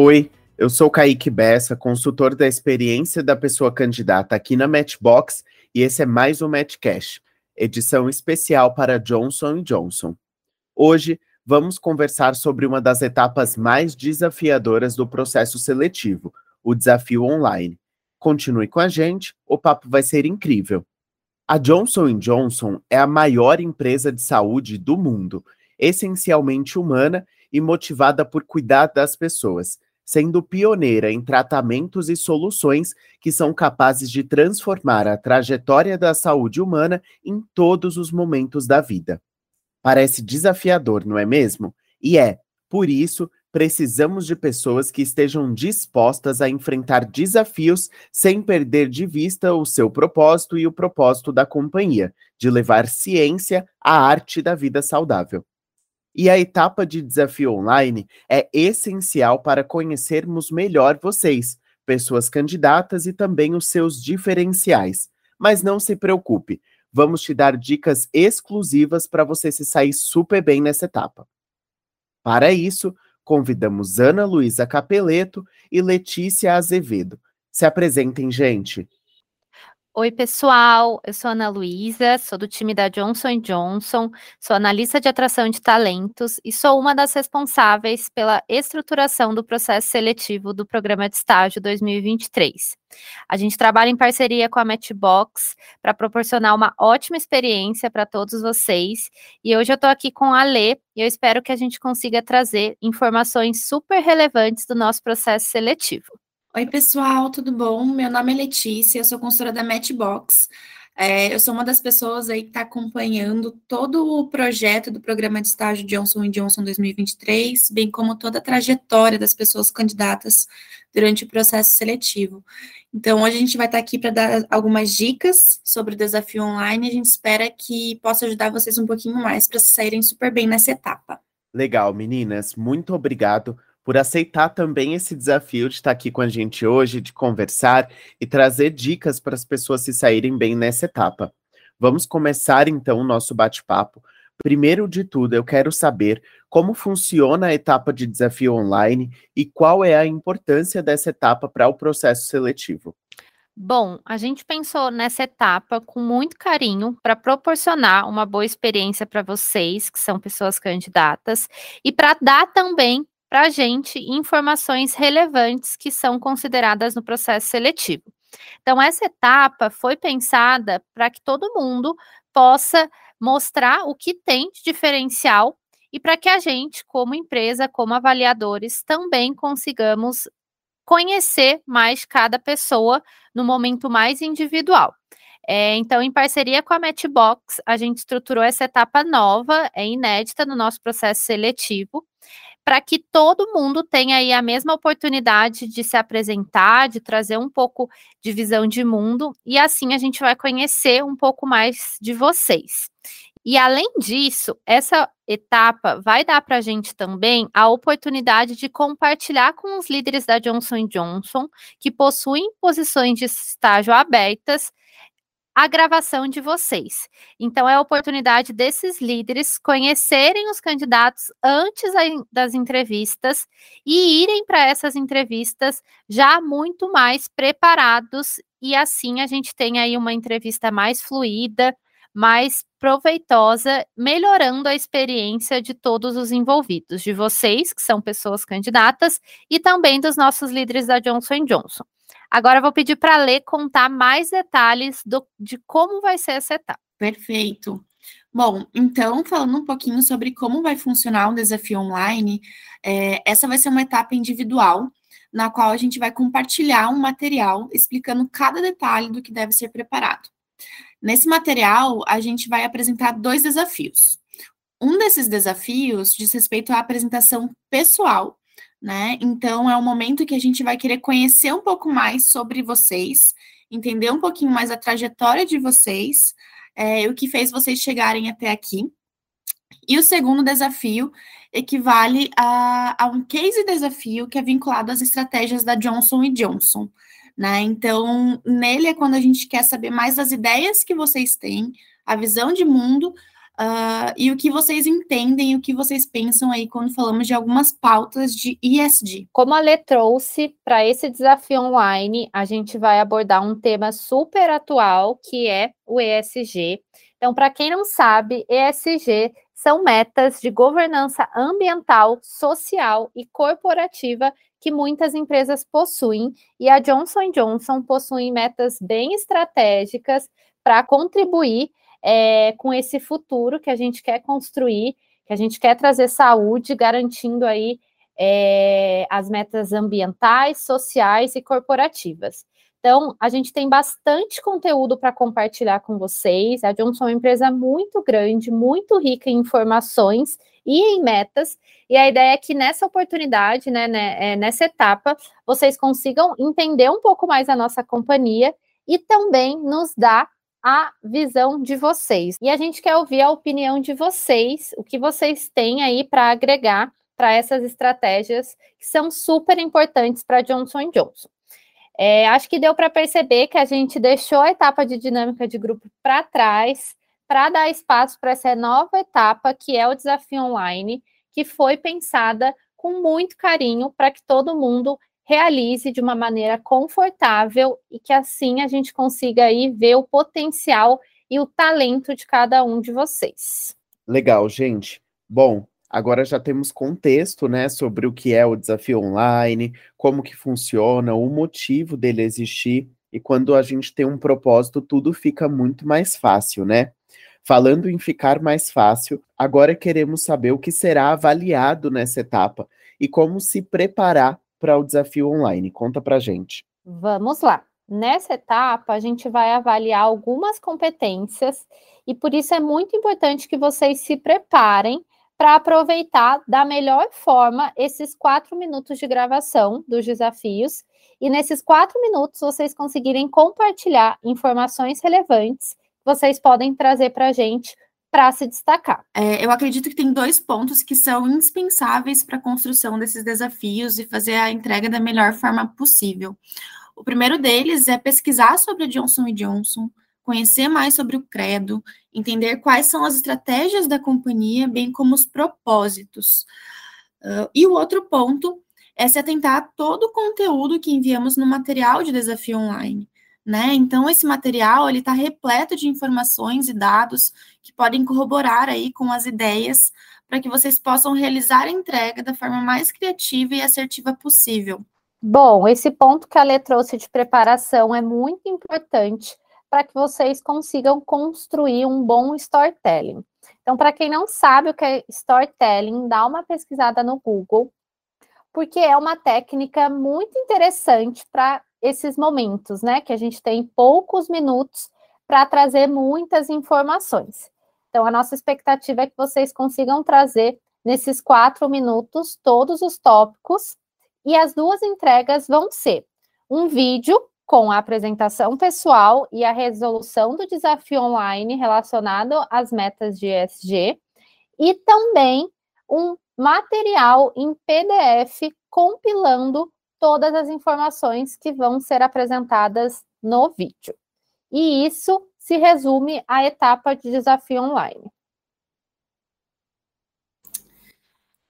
Oi, eu sou Kaique Bessa, consultor da experiência da pessoa candidata aqui na Matchbox, e esse é mais um Matchcast, edição especial para Johnson Johnson. Hoje vamos conversar sobre uma das etapas mais desafiadoras do processo seletivo, o desafio online. Continue com a gente, o papo vai ser incrível. A Johnson Johnson é a maior empresa de saúde do mundo, essencialmente humana e motivada por cuidar das pessoas sendo pioneira em tratamentos e soluções que são capazes de transformar a trajetória da saúde humana em todos os momentos da vida. Parece desafiador, não é mesmo? E é, por isso, precisamos de pessoas que estejam dispostas a enfrentar desafios sem perder de vista o seu propósito e o propósito da companhia, de levar ciência à arte da vida saudável. E a etapa de desafio online é essencial para conhecermos melhor vocês, pessoas candidatas e também os seus diferenciais. Mas não se preocupe, vamos te dar dicas exclusivas para você se sair super bem nessa etapa. Para isso, convidamos Ana Luísa Capeleto e Letícia Azevedo. Se apresentem, gente. Oi, pessoal. Eu sou Ana Luísa, sou do time da Johnson Johnson, sou analista de atração de talentos e sou uma das responsáveis pela estruturação do processo seletivo do programa de estágio 2023. A gente trabalha em parceria com a Matchbox para proporcionar uma ótima experiência para todos vocês. E hoje eu estou aqui com a Lê e eu espero que a gente consiga trazer informações super relevantes do nosso processo seletivo. Oi, pessoal, tudo bom? Meu nome é Letícia, eu sou consultora da Matchbox. É, eu sou uma das pessoas aí que está acompanhando todo o projeto do programa de estágio Johnson Johnson 2023, bem como toda a trajetória das pessoas candidatas durante o processo seletivo. Então, hoje a gente vai estar tá aqui para dar algumas dicas sobre o desafio online. A gente espera que possa ajudar vocês um pouquinho mais para saírem super bem nessa etapa. Legal, meninas. Muito obrigado por aceitar também esse desafio de estar aqui com a gente hoje, de conversar e trazer dicas para as pessoas se saírem bem nessa etapa. Vamos começar então o nosso bate-papo. Primeiro de tudo, eu quero saber como funciona a etapa de desafio online e qual é a importância dessa etapa para o processo seletivo. Bom, a gente pensou nessa etapa com muito carinho para proporcionar uma boa experiência para vocês, que são pessoas candidatas, e para dar também para a gente informações relevantes que são consideradas no processo seletivo. Então, essa etapa foi pensada para que todo mundo possa mostrar o que tem de diferencial e para que a gente, como empresa, como avaliadores, também consigamos conhecer mais cada pessoa no momento mais individual. É, então, em parceria com a Matchbox, a gente estruturou essa etapa nova, é inédita no nosso processo seletivo, para que todo mundo tenha aí a mesma oportunidade de se apresentar, de trazer um pouco de visão de mundo, e assim a gente vai conhecer um pouco mais de vocês. E além disso, essa etapa vai dar para a gente também a oportunidade de compartilhar com os líderes da Johnson Johnson que possuem posições de estágio abertas a gravação de vocês. Então, é a oportunidade desses líderes conhecerem os candidatos antes das entrevistas e irem para essas entrevistas já muito mais preparados, e assim a gente tem aí uma entrevista mais fluida, mais proveitosa, melhorando a experiência de todos os envolvidos, de vocês, que são pessoas candidatas, e também dos nossos líderes da Johnson Johnson. Agora vou pedir para Lê contar mais detalhes do, de como vai ser essa etapa. Perfeito. Bom, então, falando um pouquinho sobre como vai funcionar o desafio online, é, essa vai ser uma etapa individual, na qual a gente vai compartilhar um material explicando cada detalhe do que deve ser preparado. Nesse material, a gente vai apresentar dois desafios. Um desses desafios diz respeito à apresentação pessoal né? Então é um momento que a gente vai querer conhecer um pouco mais sobre vocês, entender um pouquinho mais a trajetória de vocês, é, o que fez vocês chegarem até aqui. E o segundo desafio equivale a, a um case desafio que é vinculado às estratégias da Johnson Johnson. Né? Então, nele é quando a gente quer saber mais das ideias que vocês têm, a visão de mundo uh, e o que vocês entendem, o que vocês pensam aí quando falamos de algumas pautas de ESG. Como a Lê trouxe para esse desafio online, a gente vai abordar um tema super atual que é o ESG. Então, para quem não sabe, ESG são metas de governança ambiental, social e corporativa que muitas empresas possuem, e a Johnson Johnson possui metas bem estratégicas para contribuir é, com esse futuro que a gente quer construir, que a gente quer trazer saúde, garantindo aí é, as metas ambientais, sociais e corporativas. Então, a gente tem bastante conteúdo para compartilhar com vocês. A Johnson é uma empresa muito grande, muito rica em informações e em metas. E a ideia é que nessa oportunidade, né, né é, nessa etapa, vocês consigam entender um pouco mais a nossa companhia e também nos dar a visão de vocês. E a gente quer ouvir a opinião de vocês, o que vocês têm aí para agregar para essas estratégias que são super importantes para Johnson Johnson. É, acho que deu para perceber que a gente deixou a etapa de dinâmica de grupo para trás para dar espaço para essa nova etapa que é o desafio online, que foi pensada com muito carinho para que todo mundo realize de uma maneira confortável e que assim a gente consiga aí ver o potencial e o talento de cada um de vocês. Legal, gente. Bom, agora já temos contexto, né, sobre o que é o desafio online, como que funciona, o motivo dele existir, e quando a gente tem um propósito, tudo fica muito mais fácil, né? Falando em ficar mais fácil, agora queremos saber o que será avaliado nessa etapa e como se preparar para o desafio online? Conta para gente. Vamos lá. Nessa etapa, a gente vai avaliar algumas competências e por isso é muito importante que vocês se preparem para aproveitar da melhor forma esses quatro minutos de gravação dos desafios e nesses quatro minutos vocês conseguirem compartilhar informações relevantes que vocês podem trazer para a gente para se destacar. É, eu acredito que tem dois pontos que são indispensáveis para a construção desses desafios e fazer a entrega da melhor forma possível. O primeiro deles é pesquisar sobre a Johnson Johnson, conhecer mais sobre o credo, entender quais são as estratégias da companhia, bem como os propósitos. Uh, e o outro ponto é se atentar a todo o conteúdo que enviamos no material de desafio online né? Então esse material ele está repleto de informações e dados que podem corroborar aí com as ideias para que vocês possam realizar a entrega da forma mais criativa e assertiva possível. Bom, esse ponto que a Lê trouxe de preparação é muito importante para que vocês consigam construir um bom storytelling. Então, para quem não sabe o que é storytelling, dá uma pesquisada no Google, porque é uma técnica muito interessante para esses momentos, né? Que a gente tem poucos minutos para trazer muitas informações. Então, a nossa expectativa é que vocês consigam trazer nesses quatro minutos todos os tópicos. E as duas entregas vão ser um vídeo com a apresentação pessoal e a resolução do desafio online relacionado às metas de ESG, e também um material em PDF compilando todas as informações que vão ser apresentadas no vídeo. E isso se resume à etapa de desafio online.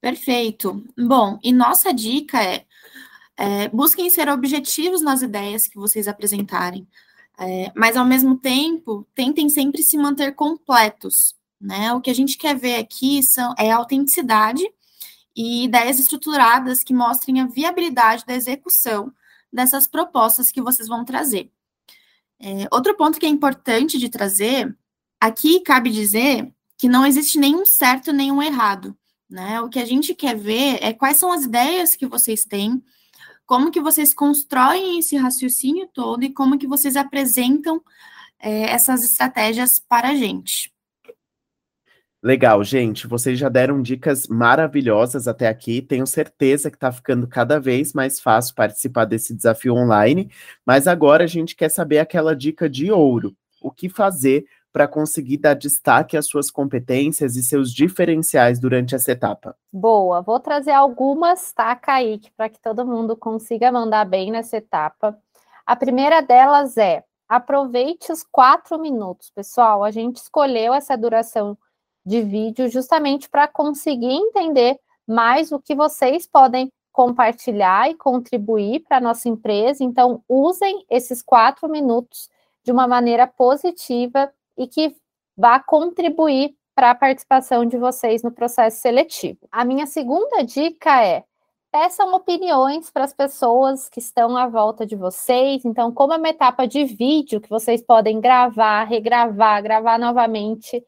Perfeito. Bom, e nossa dica é, é busquem ser objetivos nas ideias que vocês apresentarem, é, mas ao mesmo tempo tentem sempre se manter completos. Né? O que a gente quer ver aqui são, é autenticidade e ideias estruturadas que mostrem a viabilidade da execução dessas propostas que vocês vão trazer. É, outro ponto que é importante de trazer, aqui cabe dizer que não existe nenhum certo nenhum errado. Né? O que a gente quer ver é quais são as ideias que vocês têm, como que vocês constroem esse raciocínio todo e como que vocês apresentam é, essas estratégias para a gente. Legal, gente. Vocês já deram dicas maravilhosas até aqui. Tenho certeza que está ficando cada vez mais fácil participar desse desafio online. Mas agora a gente quer saber aquela dica de ouro: o que fazer para conseguir dar destaque às suas competências e seus diferenciais durante essa etapa? Boa, vou trazer algumas, tá, Kaique, para que todo mundo consiga mandar bem nessa etapa. A primeira delas é aproveite os quatro minutos, pessoal. A gente escolheu essa duração de vídeo justamente para conseguir entender mais o que vocês podem compartilhar e contribuir para a nossa empresa. Então, usem esses quatro minutos de uma maneira positiva e que vá contribuir para a participação de vocês no processo seletivo. A minha segunda dica é peçam opiniões para as pessoas que estão à volta de vocês. Então, como é uma etapa de vídeo que vocês podem gravar, regravar, gravar novamente,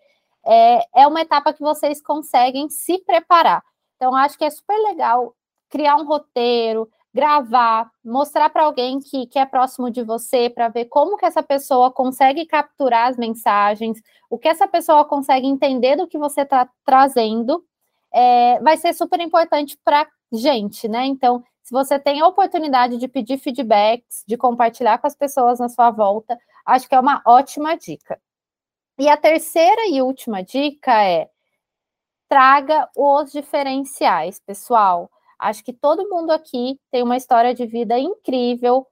é, é uma etapa que vocês conseguem se preparar. Então, acho que é super legal criar um roteiro, gravar, mostrar para alguém que, que é próximo de você, para ver como que essa pessoa consegue capturar as mensagens, o que essa pessoa consegue entender do que você está trazendo, é, vai ser super importante para gente, né? Então, se você tem a oportunidade de pedir feedbacks, de compartilhar com as pessoas na sua volta, acho que é uma ótima dica. E a terceira e última dica é traga os diferenciais, pessoal. Acho que todo mundo aqui tem uma história de vida incrível,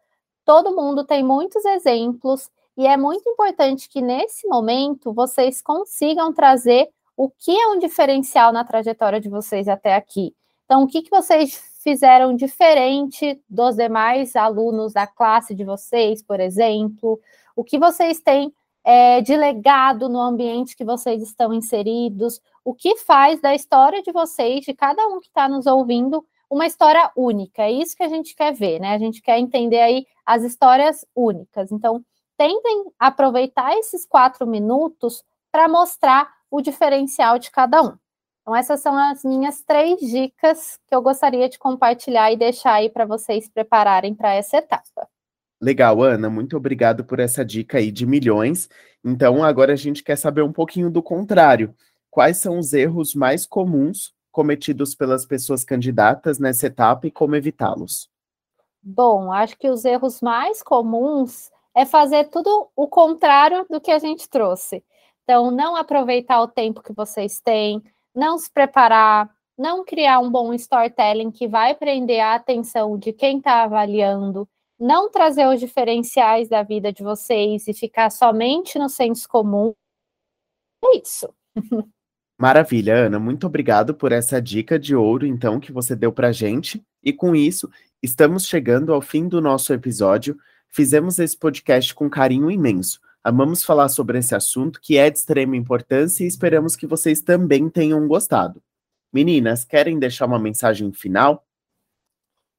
todo mundo tem muitos exemplos, e é muito importante que nesse momento vocês consigam trazer o que é um diferencial na trajetória de vocês até aqui. Então, o que, que vocês fizeram diferente dos demais alunos da classe de vocês, por exemplo? O que vocês têm é, de legado no ambiente que vocês estão inseridos? O que faz da história de vocês, de cada um que está nos ouvindo, uma história única. É isso que a gente quer ver, né? A gente quer entender aí as histórias únicas. Então, tentem aproveitar esses quatro minutos para mostrar o diferencial de cada um. Então, essas são as minhas três dicas que eu gostaria de compartilhar e deixar aí para vocês prepararem para essa etapa. Legal, Ana, muito obrigado por essa dica aí de milhões. Então, agora a gente quer saber um pouquinho do contrário. Quais são os erros mais comuns cometidos pelas pessoas candidatas nessa etapa e como evitá-los? Bom, acho que os erros mais comuns é fazer tudo o contrário do que a gente trouxe. Então, não aproveitar o tempo que vocês têm, não se preparar, não criar um bom storytelling que vai prender a atenção de quem está avaliando, não trazer os diferenciais da vida de vocês e ficar somente no senso comum. É isso. Maravilha, Ana. Muito obrigado por essa dica de ouro, então, que você deu para gente. E com isso, estamos chegando ao fim do nosso episódio. Fizemos esse podcast com carinho imenso. Amamos falar sobre esse assunto que é de extrema importância e esperamos que vocês também tenham gostado. Meninas, querem deixar uma mensagem final?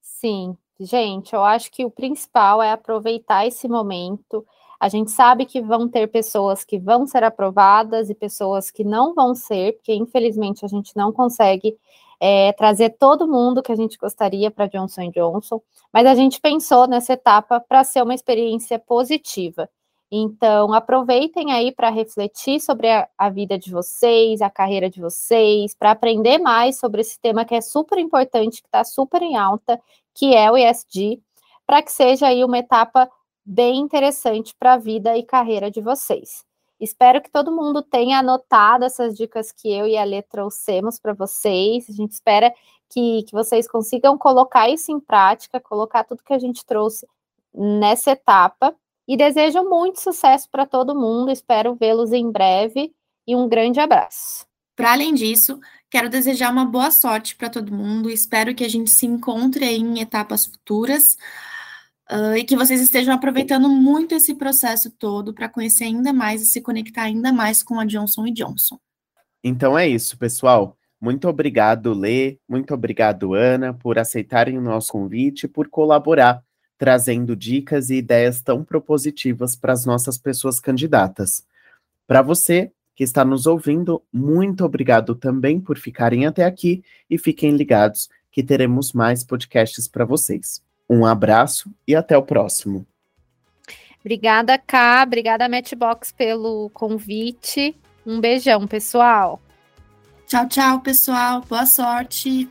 Sim, gente, eu acho que o principal é aproveitar esse momento a gente sabe que vão ter pessoas que vão ser aprovadas e pessoas que não vão ser, porque infelizmente a gente não consegue é, trazer todo mundo que a gente gostaria para Johnson Johnson, mas a gente pensou nessa etapa para ser uma experiência positiva. Então, aproveitem aí para refletir sobre a, a, vida de vocês, a carreira de vocês, para aprender mais sobre esse tema que é super importante, que está super em alta, que é o ESG, para que seja aí uma etapa bem interessante para a vida e carreira de vocês. Espero que todo mundo tenha anotado essas dicas que eu e a Lê trouxemos para vocês. A gente espera que, que vocês consigam colocar isso em prática, colocar tudo que a gente trouxe nessa etapa. E desejo muito sucesso para todo mundo. Espero vê-los em breve e um grande abraço. Para além disso, quero desejar uma boa sorte para todo mundo. Espero que a gente se encontre em etapas futuras. Uh, e que vocês estejam aproveitando muito esse processo todo para conhecer ainda mais e se conectar ainda mais com a Johnson Johnson. Então é isso, pessoal. Muito obrigado, Lê, muito obrigado, Ana, por aceitarem o nosso convite e por colaborar, trazendo dicas e ideias tão propositivas para as nossas pessoas candidatas. Para você que está nos ouvindo, muito obrigado também por ficarem até aqui e fiquem ligados que teremos mais podcasts para vocês. Um abraço e até o próximo. Obrigada, Ká. Obrigada, Matchbox, pelo convite. Um beijão, pessoal. Tchau, tchau, pessoal. Boa sorte.